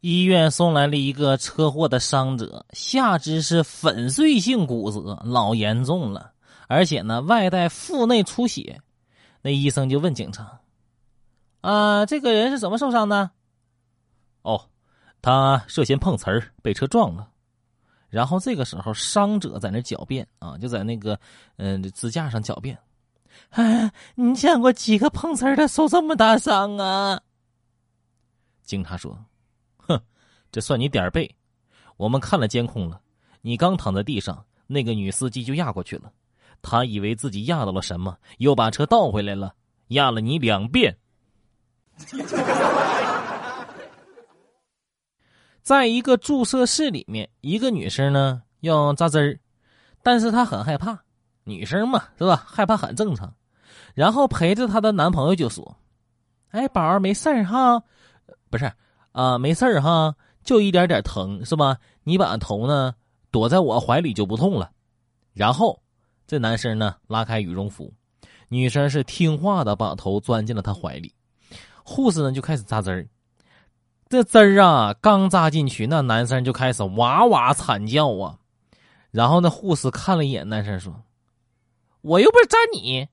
医院送来了一个车祸的伤者，下肢是粉碎性骨折，老严重了，而且呢外带腹内出血。那医生就问警察：“啊，这个人是怎么受伤的？”哦，他涉嫌碰瓷儿，被车撞了。然后这个时候，伤者在那狡辩啊，就在那个嗯支架上狡辩：“哎，你见过几个碰瓷儿的受这么大伤啊？”警察说。这算你点儿背，我们看了监控了，你刚躺在地上，那个女司机就压过去了，她以为自己压到了什么，又把车倒回来了，压了你两遍。在一个注射室里面，一个女生呢要扎针儿，但是她很害怕，女生嘛是吧？害怕很正常。然后陪着她的男朋友就说：“哎，宝儿没事儿哈，不是啊，没事儿哈。”就一点点疼是吧？你把头呢躲在我怀里就不痛了。然后这男生呢拉开羽绒服，女生是听话的把头钻进了他怀里。护士呢就开始扎针儿。这针儿啊刚扎进去，那男生就开始哇哇惨叫啊。然后那护士看了一眼男生说：“我又不是扎你，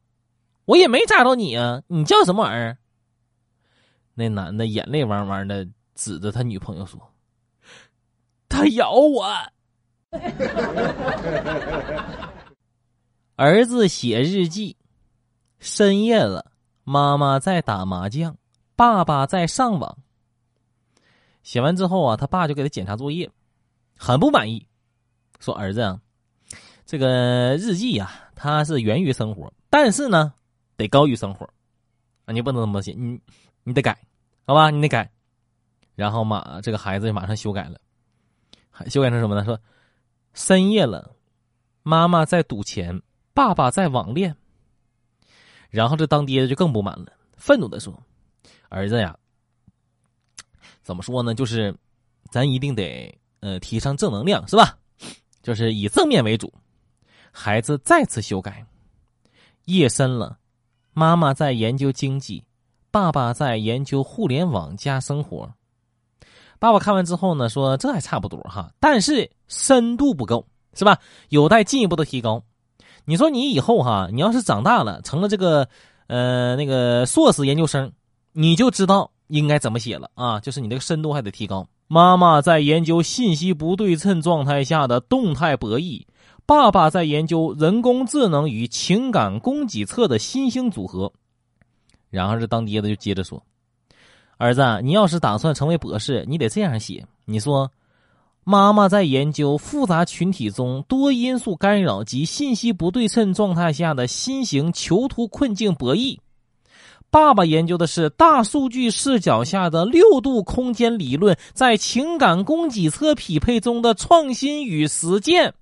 我也没扎到你啊，你叫什么玩意儿？”那男的眼泪汪汪的指着他女朋友说。他咬我。儿子写日记，深夜了，妈妈在打麻将，爸爸在上网。写完之后啊，他爸就给他检查作业，很不满意，说：“儿子啊，这个日记呀，它是源于生活，但是呢，得高于生活啊，你不能这么写，你你得改，好吧？你得改。”然后马这个孩子马上修改了。修改成什么呢？说深夜了，妈妈在赌钱，爸爸在网恋。然后这当爹的就更不满了，愤怒的说：“儿子呀，怎么说呢？就是咱一定得呃提倡正能量，是吧？就是以正面为主。”孩子再次修改：夜深了，妈妈在研究经济，爸爸在研究互联网加生活。爸爸看完之后呢，说这还差不多哈，但是深度不够，是吧？有待进一步的提高。你说你以后哈，你要是长大了成了这个，呃，那个硕士研究生，你就知道应该怎么写了啊，就是你这个深度还得提高。妈妈在研究信息不对称状态下的动态博弈，爸爸在研究人工智能与情感供给侧的新兴组合。然后这当爹的就接着说。儿子，你要是打算成为博士，你得这样写。你说，妈妈在研究复杂群体中多因素干扰及信息不对称状态下的新型囚徒困境博弈。爸爸研究的是大数据视角下的六度空间理论在情感供给侧匹配中的创新与实践。